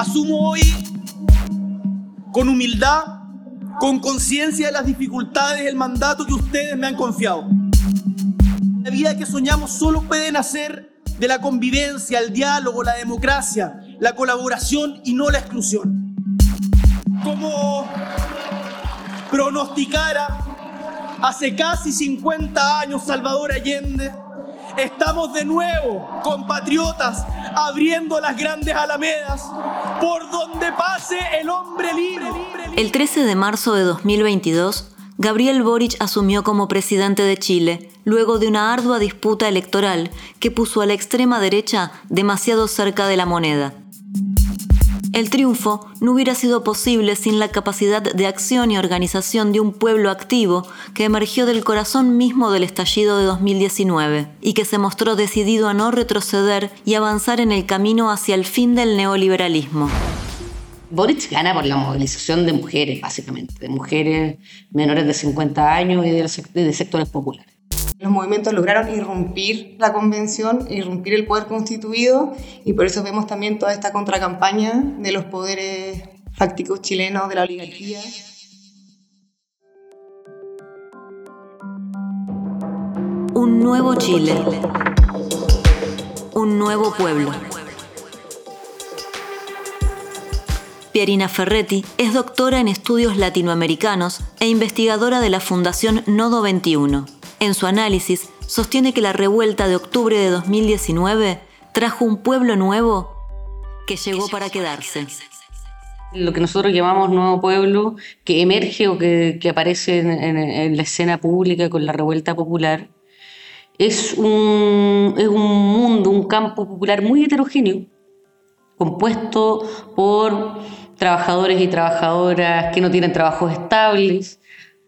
Asumo hoy con humildad, con conciencia de las dificultades, el mandato que ustedes me han confiado. La vida que soñamos solo puede nacer de la convivencia, el diálogo, la democracia, la colaboración y no la exclusión. Como pronosticara hace casi 50 años Salvador Allende, estamos de nuevo, compatriotas, abriendo las grandes alamedas por donde pase el hombre libre. El 13 de marzo de 2022, Gabriel Boric asumió como presidente de Chile luego de una ardua disputa electoral que puso a la extrema derecha demasiado cerca de la moneda. El triunfo no hubiera sido posible sin la capacidad de acción y organización de un pueblo activo que emergió del corazón mismo del estallido de 2019 y que se mostró decidido a no retroceder y avanzar en el camino hacia el fin del neoliberalismo. Boric gana por la movilización de mujeres, básicamente, de mujeres menores de 50 años y de, sectores populares. Los movimientos lograron irrumpir la convención, irrumpir el poder constituido y por eso vemos también toda esta contracampaña de los poderes fácticos chilenos, de la oligarquía. Un nuevo Chile. Un nuevo pueblo. Pierina Ferretti es doctora en estudios latinoamericanos e investigadora de la Fundación Nodo 21 en su análisis, sostiene que la revuelta de octubre de 2019 trajo un pueblo nuevo que llegó para quedarse. Lo que nosotros llamamos nuevo pueblo, que emerge o que, aparece en, la escena pública con la revuelta popular, es un, es un mundo, un campo popular muy heterogéneo, compuesto por trabajadores y trabajadoras que no tienen trabajos estables,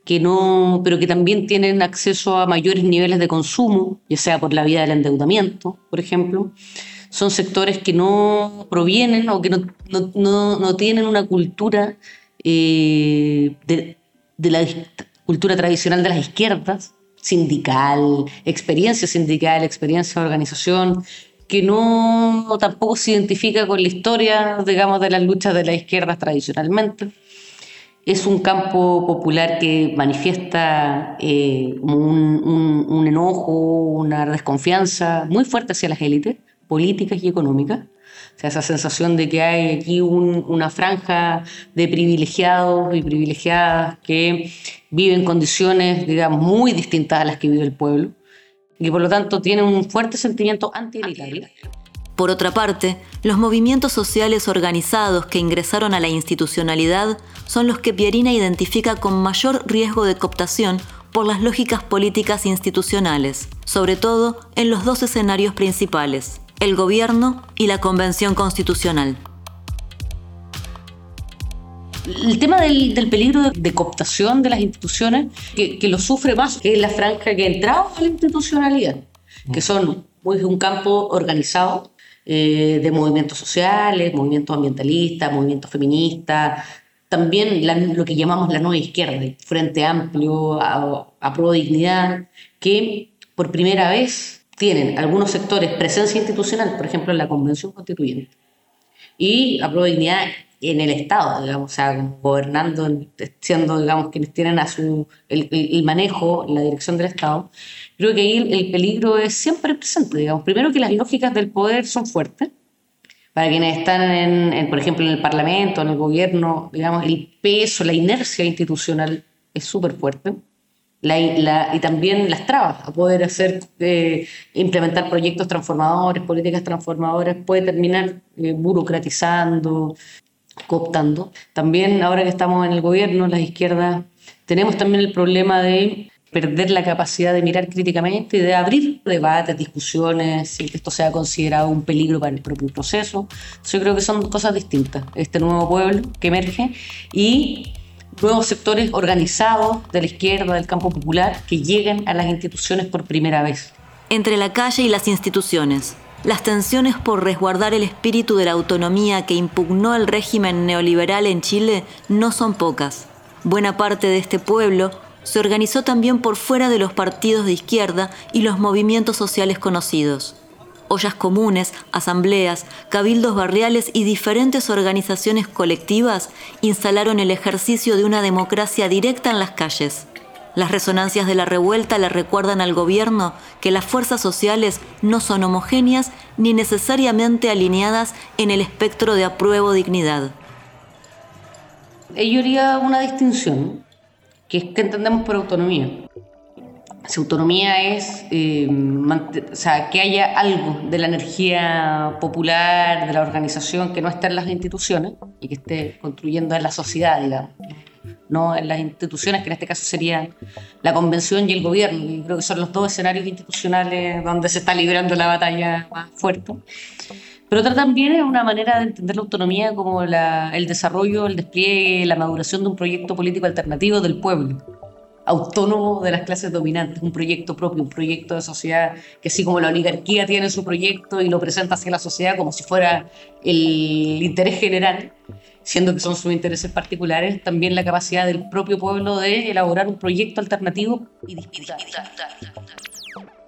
que no, pero que también tienen acceso a mayores niveles de consumo, ya sea por la vía del endeudamiento, por ejemplo. Son sectores que no provienen o que no, no, no, tienen una cultura eh, de, de, la cultura tradicional de las izquierdas, sindical, experiencia sindical, experiencia de organización, que no tampoco se identifica con la historia, digamos, de las luchas de las izquierdas tradicionalmente es un campo popular que manifiesta eh, un, enojo, una desconfianza muy fuerte hacia las élites políticas y económicas. Sea, esa sensación de que hay aquí una franja de privilegiados y privilegiadas que viven condiciones, muy distintas a las que vive el pueblo y por lo tanto tiene un fuerte sentimiento anti-elitario. Por otra parte, los movimientos sociales organizados que ingresaron a la institucionalidad son los que Pierina identifica con mayor riesgo de cooptación por las lógicas políticas institucionales, sobre todo en los dos escenarios principales, el gobierno y la convención constitucional. El tema del, peligro de, cooptación de las instituciones, que, lo sufre más, es la franja que entraba a la institucionalidad, que son pues, un campo organizado, eh, de movimientos sociales, movimientos ambientalistas, movimientos feministas, también lo que llamamos la nueva izquierda, el Frente Amplio, a, a Pro Dignidad, que por primera vez tienen algunos sectores presencia institucional, por ejemplo en la Convención Constituyente, y a Pro Dignidad en el Estado, digamos, o sea, gobernando, siendo, digamos, quienes tienen a su, el, manejo, la dirección del Estado, creo que ahí el, peligro es siempre presente, digamos. Primero que las lógicas del poder son fuertes, para quienes están, en, por ejemplo, en el Parlamento, en el gobierno, digamos, el peso, la inercia institucional es súper fuerte. La, y también las trabas a poder hacer, eh, implementar proyectos transformadores, políticas transformadoras, puede terminar eh, burocratizando, cooptando. También ahora que estamos en el gobierno, las izquierdas, tenemos también el problema de perder la capacidad de mirar críticamente y de abrir debates, discusiones, sin que esto sea considerado un peligro para el propio proceso. Yo creo que son cosas distintas. Este nuevo pueblo que emerge y nuevos sectores organizados de la izquierda, del campo popular, que lleguen a las instituciones por primera vez. Entre la calle y las instituciones, las tensiones por resguardar el espíritu de la autonomía que impugnó el régimen neoliberal en Chile no son pocas. Buena parte de este pueblo se organizó también por fuera de los partidos de izquierda y los movimientos sociales conocidos. ollas comunes, asambleas, cabildos barriales y diferentes organizaciones colectivas instalaron el ejercicio de una democracia directa en las calles. Las resonancias de la revuelta le recuerdan al gobierno que las fuerzas sociales no son homogéneas ni necesariamente alineadas en el espectro de apruebo dignidad. Ello haría una distinción, que es que entendemos por autonomía. Si autonomía es eh, o sea, que haya algo de la energía popular, de la organización que no esté en las instituciones y que esté construyendo en la sociedad, digamos no en las instituciones, que en este caso serían la convención y el gobierno, y creo que son los dos escenarios institucionales donde se está librando la batalla más fuerte. Pero otra también es una manera de entender la autonomía como el desarrollo, el despliegue, la maduración de un proyecto político alternativo del pueblo, autónomo de las clases dominantes, un proyecto propio, un proyecto de sociedad que así como la oligarquía tiene su proyecto y lo presenta hacia la sociedad como si fuera el interés general, siendo que son sus intereses particulares, también la capacidad del propio pueblo de elaborar un proyecto alternativo y disputar.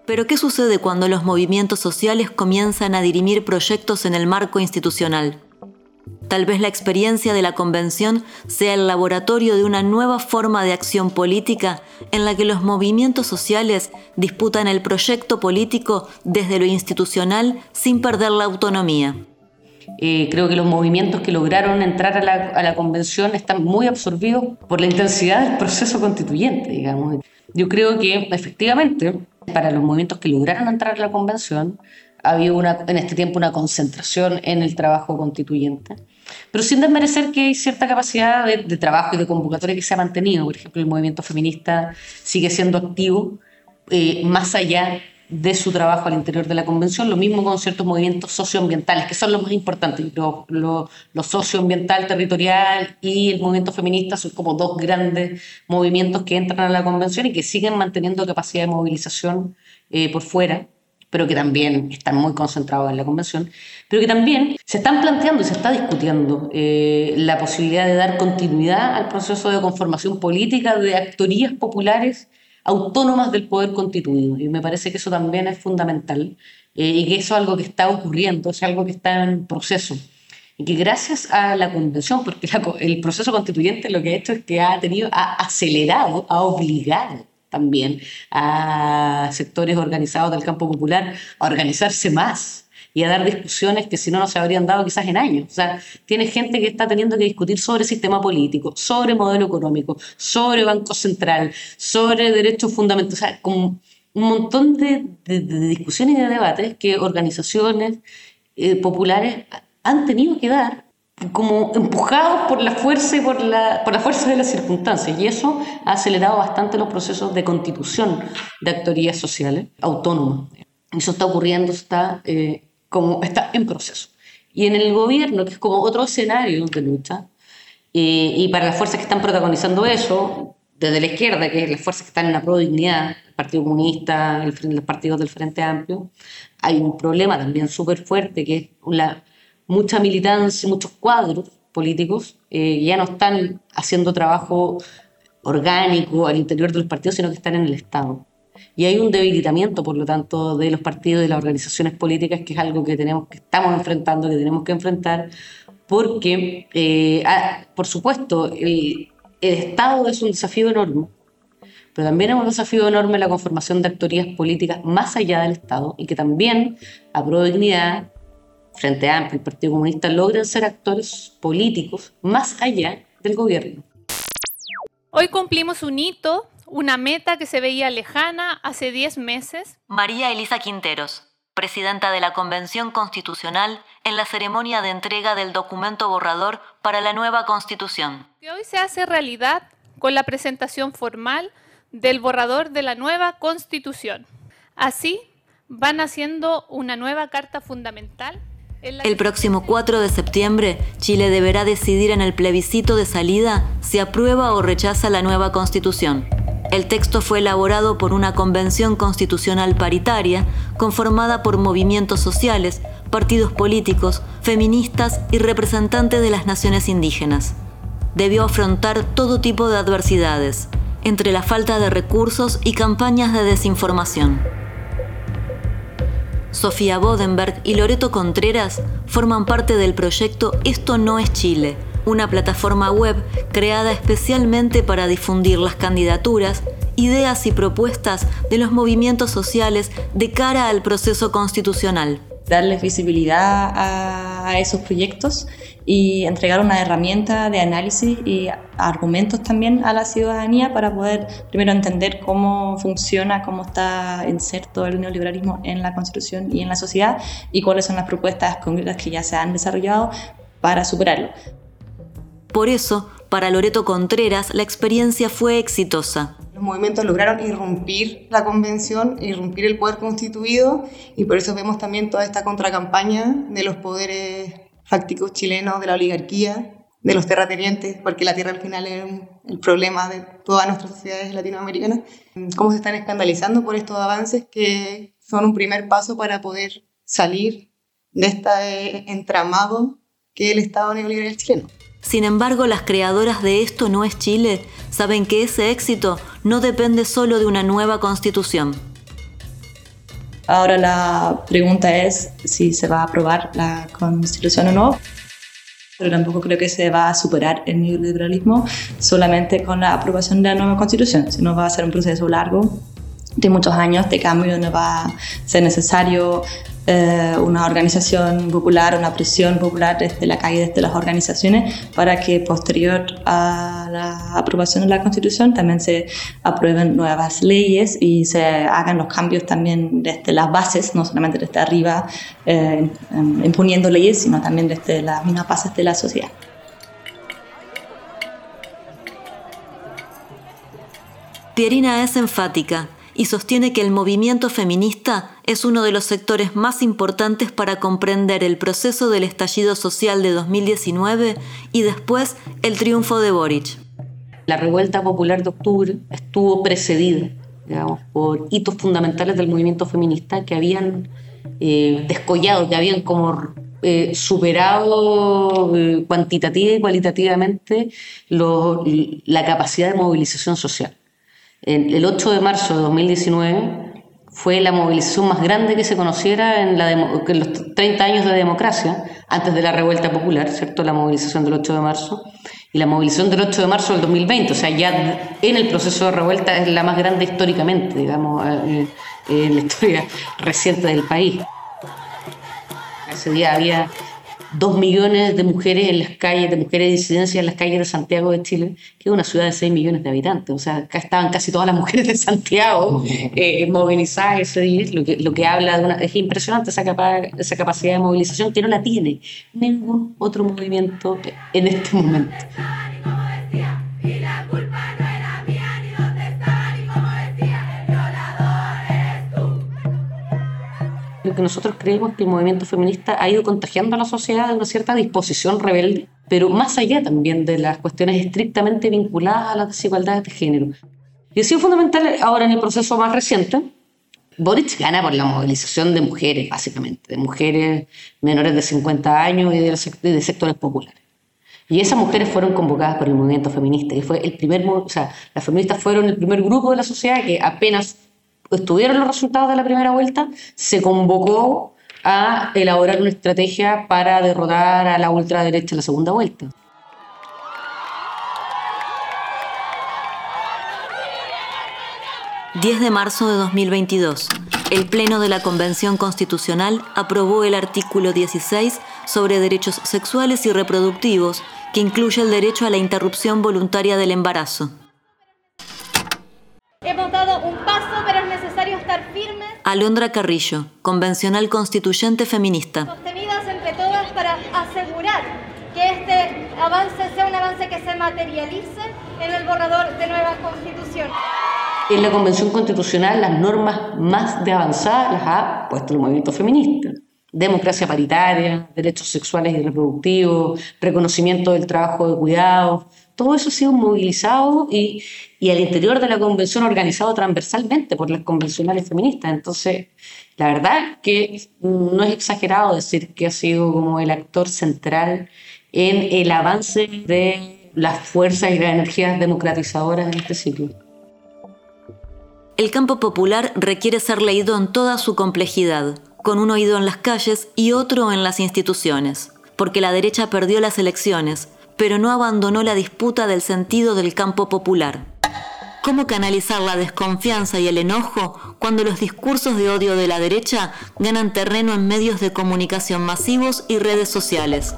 Pero ¿qué sucede cuando los movimientos sociales comienzan a dirimir proyectos en el marco institucional? Tal vez la experiencia de la convención sea el laboratorio de una nueva forma de acción política en la que los movimientos sociales disputan el proyecto político desde lo institucional sin perder la autonomía. Eh, creo que los movimientos que lograron entrar a la, a la, convención están muy absorbidos por la intensidad del proceso constituyente, digamos. Yo creo que efectivamente para los movimientos que lograron entrar a la convención ha habido una, en este tiempo una concentración en el trabajo constituyente, pero sin desmerecer que hay cierta capacidad de, trabajo y de convocatoria que se ha mantenido. Por ejemplo, el movimiento feminista sigue siendo activo eh, más allá de su trabajo al interior de la convención, lo mismo con ciertos movimientos socioambientales, que son los más importantes. Lo, socioambiental, territorial y el movimiento feminista son como dos grandes movimientos que entran a la convención y que siguen manteniendo capacidad de movilización eh, por fuera, pero que también están muy concentrados en la convención, pero que también se están planteando y se está discutiendo eh, la posibilidad de dar continuidad al proceso de conformación política de actorías populares autónomas del poder constituido. Y me parece que eso también es fundamental eh, y que eso es algo que está ocurriendo, es algo que está en proceso. Y que gracias a la convención, porque la, el proceso constituyente lo que ha hecho es que ha tenido, ha acelerado, ha obligado también a sectores organizados del campo popular a organizarse más, y a dar discusiones que si no, no se habrían dado quizás en años. O sea, tiene gente que está teniendo que discutir sobre sistema político, sobre modelo económico, sobre Banco Central, sobre derechos fundamentales, o sea, con un montón de discusiones y de debates que organizaciones eh, populares han tenido que dar como empujados por la fuerza y por la, por la fuerza de las circunstancias. Y eso ha acelerado bastante los procesos de constitución de actorías sociales autónomas. Eso está ocurriendo, está eh, como está en proceso. Y en el gobierno, que es como otro escenario de lucha, eh, y para las fuerzas que están protagonizando eso, desde la izquierda, que es las fuerzas que están en la pro dignidad, el Partido Comunista, el, los partidos del Frente Amplio, hay un problema también súper fuerte, que es la, mucha militancia, muchos cuadros políticos eh, ya no están haciendo trabajo orgánico al interior de los partidos, sino que están en el Estado. Y hay un debilitamiento, por lo tanto, de los partidos de las organizaciones políticas, que es algo que, tenemos, que estamos enfrentando, que tenemos que enfrentar, porque, eh, ah, por supuesto, el, Estado es un desafío enorme, pero también es un desafío enorme la conformación de actorías políticas más allá del Estado y que también, a dignidad, Frente Amplio, el Partido Comunista, logran ser actores políticos más allá del gobierno. Hoy cumplimos un hito una meta que se veía lejana hace 10 meses. María Elisa Quinteros, presidenta de la Convención Constitucional, en la ceremonia de entrega del documento borrador para la nueva Constitución. Que hoy se hace realidad con la presentación formal del borrador de la nueva Constitución. Así van haciendo una nueva Carta Fundamental el próximo 4 de septiembre, Chile deberá decidir en el plebiscito de salida si aprueba o rechaza la nueva constitución. El texto fue elaborado por una convención constitucional paritaria conformada por movimientos sociales, partidos políticos, feministas y representantes de las naciones indígenas. Debió afrontar todo tipo de adversidades, entre la falta de recursos y campañas de desinformación. Sofía Bodenberg y Loreto Contreras forman parte del proyecto Esto no es Chile, una plataforma web creada especialmente para difundir las candidaturas, ideas y propuestas de los movimientos sociales de cara al proceso constitucional. Darles visibilidad a, esos proyectos y entregar una herramienta de análisis y argumentos también a la ciudadanía para poder primero entender cómo funciona, cómo está inserto el neoliberalismo en la Constitución y en la sociedad y cuáles son las propuestas concretas que ya se han desarrollado para superarlo. Por eso, para Loreto Contreras, la experiencia fue exitosa. Los movimientos lograron irrumpir la convención, irrumpir el poder constituido y por eso vemos también toda esta contracampaña de los poderes fácticos chilenos, de la oligarquía, de los terratenientes, porque la tierra al final es el problema de todas nuestras sociedades latinoamericanas, cómo se están escandalizando por estos avances que son un primer paso para poder salir de este entramado que el Estado neoliberal chileno. Sin embargo, las creadoras de Esto no es Chile saben que ese éxito no depende solo de una nueva constitución. Ahora la pregunta es si se va a aprobar la constitución o no, pero tampoco creo que se va a superar el neoliberalismo solamente con la aprobación de la nueva constitución, sino va a ser un proceso largo de muchos años de cambio donde va a ser necesario eh, una organización popular, una presión popular desde la calle, desde las organizaciones, para que posterior a la aprobación de la Constitución también se aprueben nuevas leyes y se hagan los cambios también desde las bases, no solamente desde arriba eh, imponiendo leyes, sino también desde las mismas bases de la sociedad. Pierina es enfática y sostiene que el movimiento feminista es uno de los sectores más importantes para comprender el proceso del estallido social de 2019 y después el triunfo de Boric. La revuelta popular de octubre estuvo precedida digamos, por hitos fundamentales del movimiento feminista que habían eh, descollado, que habían como eh, superado eh, cuantitativa y cualitativamente la capacidad de movilización social el 8 de marzo de 2019 fue la movilización más grande que se conociera en, los 30 años de democracia, antes de la revuelta popular, ¿cierto? La movilización del 8 de marzo. Y la movilización del 8 de marzo del 2020, o sea, ya en el proceso de revuelta es la más grande históricamente, digamos, eh, en la historia reciente del país. Ese día había dos millones de mujeres en las calles, de mujeres de disidencia en las calles de Santiago de Chile, que es una ciudad de 6 millones de habitantes. O sea, acá estaban casi todas las mujeres de Santiago eh, movilizadas ese día, lo que, lo que habla de una... Es impresionante esa, esa capacidad de movilización que no la tiene ningún otro movimiento en este momento. Lo que nosotros creemos que el movimiento feminista ha ido contagiando a la sociedad de una cierta disposición rebelde, pero más allá también de las cuestiones estrictamente vinculadas a las desigualdades de género. Y ha sido fundamental ahora en el proceso más reciente. Boric gana por la movilización de mujeres, básicamente, de mujeres menores de 50 años y de, de sectores populares. Y esas mujeres fueron convocadas por el movimiento feminista. Y fue el primer, o sea, las feministas fueron el primer grupo de la sociedad que apenas estuvieron los resultados de la primera vuelta, se convocó a elaborar una estrategia para derrotar a la ultraderecha en la segunda vuelta. ...10 de marzo de 2022... ...el Pleno de la Convención Constitucional... ...aprobó el artículo 16... ...sobre derechos sexuales y reproductivos... ...que incluye el derecho a la interrupción voluntaria del embarazo. Hemos dado un paso, pero es necesario estar firmes. Alondra Carrillo, convencional constituyente feminista. Sostenidas entre todas para asegurar que este avance sea un avance que se materialice en el borrador de nueva constitución. En la Convención Constitucional las normas más de avanzada las ha puesto el movimiento feminista. Democracia paritaria, derechos sexuales y reproductivos, reconocimiento del trabajo de cuidados, todo eso ha sido movilizado y, al interior de la convención organizado transversalmente por las convencionales feministas. Entonces, la verdad que no es exagerado decir que ha sido como el actor central en el avance de las fuerzas y las energías democratizadoras en este ciclo. El campo popular requiere ser leído en toda su complejidad con un oído en las calles y otro en las instituciones, porque la derecha perdió las elecciones, pero no abandonó la disputa del sentido del campo popular. ¿Cómo canalizar la desconfianza y el enojo cuando los discursos de odio de la derecha ganan terreno en medios de comunicación masivos y redes sociales?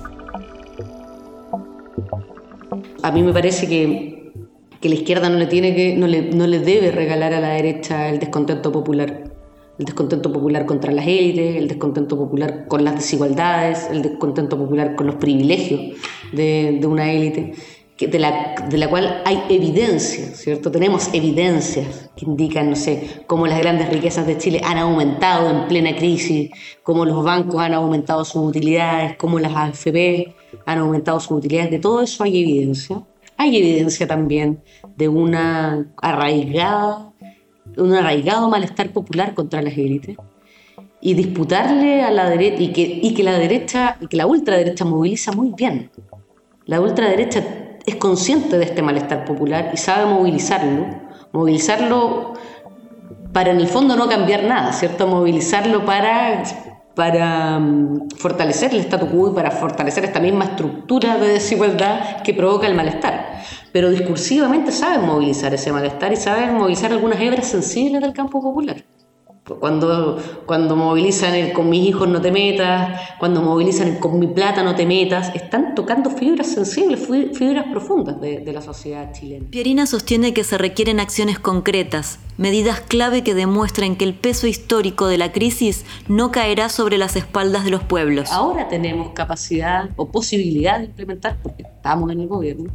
A mí me parece que, que la izquierda no le, tiene que, no, le, no le debe regalar a la derecha el descontento popular. El descontento popular contra las élites, el descontento popular con las desigualdades, el descontento popular con los privilegios de, una élite de la, de la cual hay evidencia, ¿cierto? Tenemos evidencias que indican, no sé, cómo las grandes riquezas de Chile han aumentado en plena crisis, cómo los bancos han aumentado sus utilidades, cómo las AFP han aumentado sus utilidades, de todo eso hay evidencia. Hay evidencia también de una arraigada, un arraigado malestar popular contra las élites y disputarle a la derecha y que, y que la derecha y que la ultraderecha moviliza muy bien. La ultraderecha es consciente de este malestar popular y sabe movilizarlo, movilizarlo para en el fondo no cambiar nada, ¿cierto? Movilizarlo para, para um, fortalecer el statu quo y para fortalecer esta misma estructura de desigualdad que provoca el malestar. Pero discursivamente saben movilizar ese malestar y saben movilizar algunas hebras sensibles del campo popular. Cuando, cuando movilizan el con mis hijos no te metas, cuando movilizan el con mi plata no te metas, están tocando fibras sensibles, fibras profundas de, de la sociedad chilena. Pierina sostiene que se requieren acciones concretas, medidas clave que demuestren que el peso histórico de la crisis no caerá sobre las espaldas de los pueblos. Ahora tenemos capacidad o posibilidad de implementar, porque estamos en el gobierno,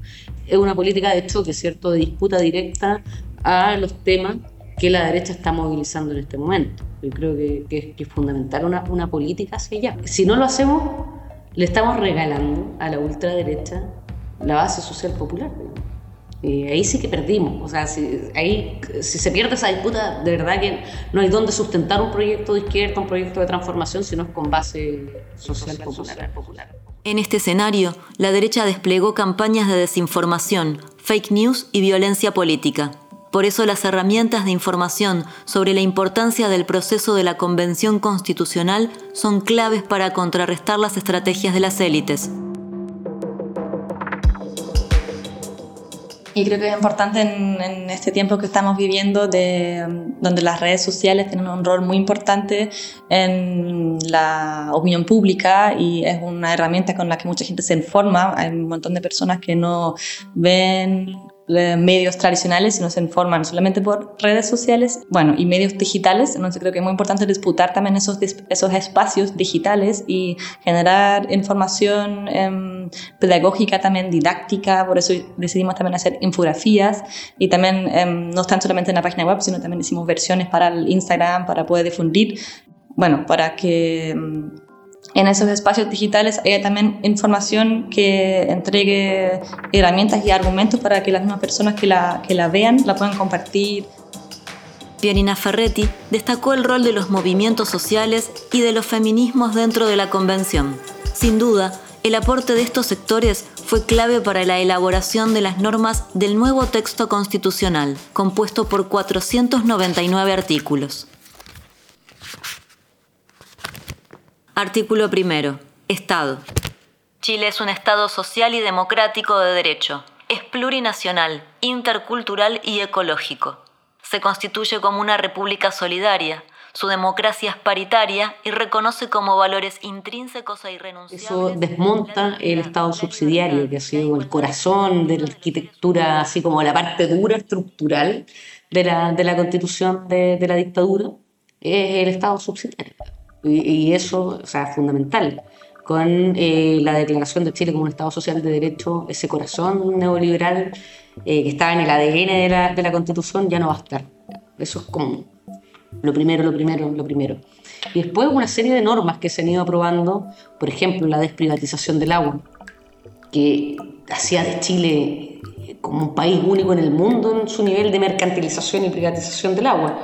es una política de choque, ¿cierto?, de disputa directa a los temas que la derecha está movilizando en este momento. Yo creo que, es fundamental una, una, política hacia allá. Si no lo hacemos, le estamos regalando a la ultraderecha la base social popular. Y ahí sí que perdimos. O sea, si, ahí, si se pierde esa disputa, de verdad que no hay dónde sustentar un proyecto de izquierda, un proyecto de transformación, sino es con base social, popular. popular. En este escenario, la derecha desplegó campañas de desinformación, fake news y violencia política. Por eso las herramientas de información sobre la importancia del proceso de la Convención Constitucional son claves para contrarrestar las estrategias de las élites. Y creo que es importante en, este tiempo que estamos viviendo, de, donde las redes sociales tienen un rol muy importante en la opinión pública y es una herramienta con la que mucha gente se informa. Hay un montón de personas que no ven medios tradicionales, sino se informan solamente por redes sociales, bueno, y medios digitales. Entonces creo que es muy importante disputar también esos, esos espacios digitales y generar información em, pedagógica también, didáctica. Por eso decidimos también hacer infografías y también em, no están solamente en la página web, sino también hicimos versiones para el Instagram, para poder difundir, bueno, para que em, en esos espacios digitales haya también información que entregue herramientas y argumentos para que las mismas personas que la, que la vean la puedan compartir. Pierina Ferretti destacó el rol de los movimientos sociales y de los feminismos dentro de la convención. Sin duda, el aporte de estos sectores fue clave para la elaboración de las normas del nuevo texto constitucional, compuesto por 499 artículos. Artículo primero. Estado. Chile es un Estado social y democrático de derecho. Es plurinacional, intercultural y ecológico. Se constituye como una república solidaria. Su democracia es paritaria y reconoce como valores intrínsecos e irrenunciables. Eso desmonta el Estado subsidiario, que ha sido el corazón de la arquitectura, así como la parte dura, estructural de la, de la constitución de, de la dictadura, es el Estado subsidiario. Y, eso, o sea, fundamental. Con eh, la declaración de Chile como un Estado social de derecho, ese corazón neoliberal eh, que está en el ADN de la, de la Constitución ya no va a estar. Eso es como lo primero, lo primero, lo primero. Y después una serie de normas que se han ido aprobando, por ejemplo, la desprivatización del agua, que hacía de Chile como un país único en el mundo en su nivel de mercantilización y privatización del agua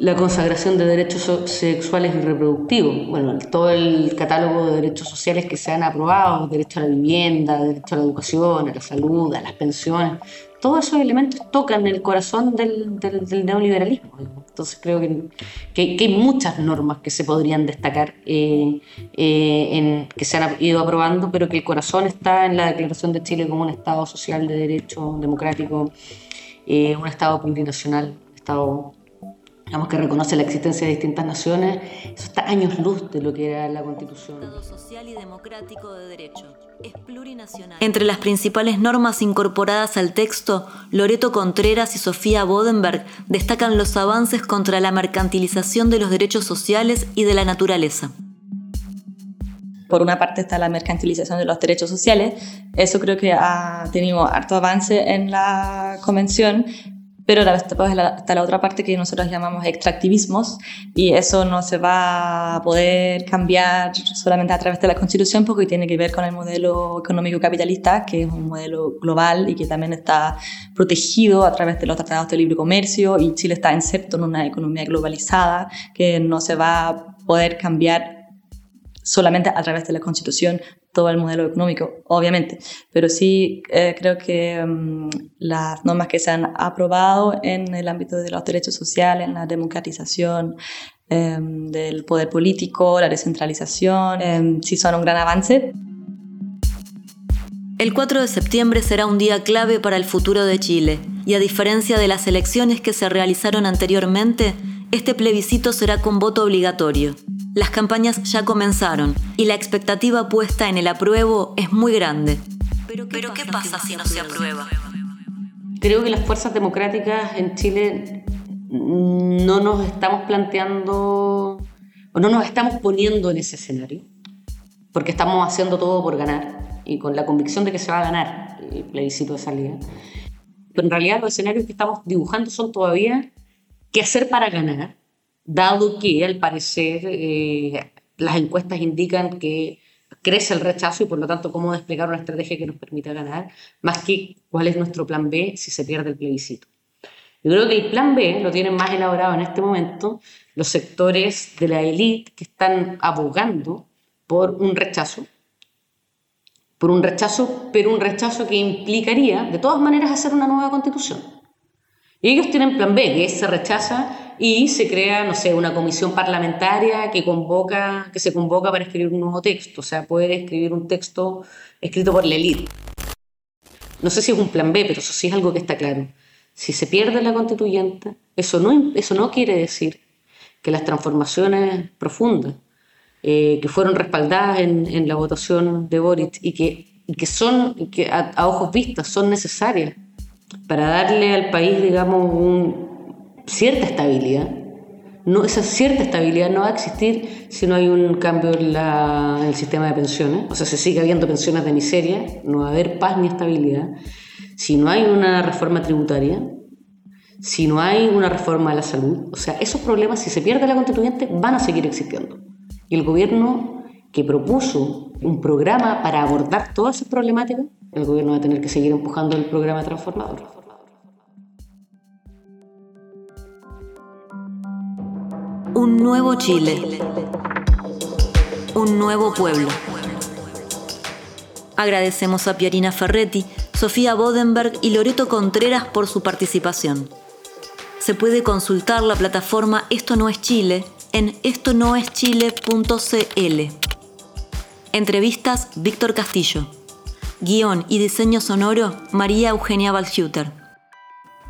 la consagración de derechos sexuales y reproductivos. Bueno, todo el catálogo de derechos sociales que se han aprobado, derecho a la vivienda, derecho a la educación, a la salud, a las pensiones, todos esos elementos tocan el corazón del, neoliberalismo. Entonces creo que, que, hay muchas normas que se podrían destacar, eh, eh, en, que se han ido aprobando, pero que el corazón está en la Declaración de Chile como un Estado social de derecho, democrático, eh, un Estado plurinacional, Estado digamos, que reconoce la existencia de distintas naciones, eso está años luz de lo que era la Constitución. Estado social y democrático de derecho. Es plurinacional. Entre las principales normas incorporadas al texto, Loreto Contreras y Sofía Bodenberg destacan los avances contra la mercantilización de los derechos sociales y de la naturaleza. Por una parte está la mercantilización de los derechos sociales. Eso creo que ha tenido harto avance en la convención, pero después está la otra parte que nosotros llamamos extractivismos y eso no se va a poder cambiar solamente a través de la constitución porque tiene que ver con el modelo económico capitalista que es un modelo global y que también está protegido a través de los tratados de libre comercio y Chile está inserto en una economía globalizada que no se va a poder cambiar solamente a través de la constitución todo el modelo económico, obviamente, pero sí eh, creo que mm, las normas que se han aprobado en el ámbito de los derechos sociales, en la democratización em, del poder político, la descentralización, em, sí son un gran avance. El 4 de septiembre será un día clave para el futuro de Chile, y a diferencia de las elecciones que se realizaron anteriormente, este plebiscito será con voto obligatorio. Las campañas ya comenzaron y la expectativa puesta en el apruebo es muy grande. Pero ¿qué, pasa, si no se aprueba? Creo que las fuerzas democráticas en Chile no nos estamos planteando o no nos estamos poniendo en ese escenario, porque estamos haciendo todo por ganar y con la convicción de que se va a ganar el plebiscito de salida. Pero en realidad los escenarios que estamos dibujando son todavía qué hacer para ganar dado que al parecer eh, las encuestas indican que crece el rechazo y por lo tanto cómo desplegar una estrategia que nos permita ganar, más que cuál es nuestro plan B si se pierde el plebiscito. Yo creo que el plan B lo tienen más elaborado en este momento los sectores de la élite que están abogando por un rechazo, por un rechazo, pero un rechazo que implicaría de todas maneras hacer una nueva constitución. Y ellos tienen plan B, que se rechaza y se crea, no sé, una comisión parlamentaria que, convoca, que se convoca para escribir un nuevo texto, o sea, puede escribir un texto escrito por la élite. No sé si es un plan B, pero eso sí es algo que está claro. Si se pierde la constituyente, eso no, eso no quiere decir que las transformaciones profundas eh, que fueron respaldadas en, en, la votación de Boric y que, y que son, a, a ojos vistas son necesarias para darle al país, digamos, un, cierta estabilidad. No, esa cierta estabilidad no va a existir si no hay un cambio en, el sistema de pensiones. O sea, se sigue habiendo pensiones de miseria, no va a haber paz ni estabilidad. Si no hay una reforma tributaria, si no hay una reforma de la salud, o sea, esos problemas, si se pierde la constituyente, van a seguir existiendo. Y el gobierno que propuso un programa para abordar todas esas problemáticas, el gobierno va a tener que seguir empujando el programa transformador. Un nuevo Chile. Un nuevo pueblo. Agradecemos a Pierina Ferretti, Sofía Bodenberg y Loreto Contreras por su participación. Se puede consultar la plataforma Esto no es Chile en estonoeschile.cl. Entrevistas Víctor Castillo. Guión y diseño sonoro María Eugenia Balchuter.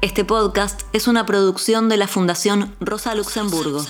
Este podcast es una producción de la Fundación Rosa Luxemburgo.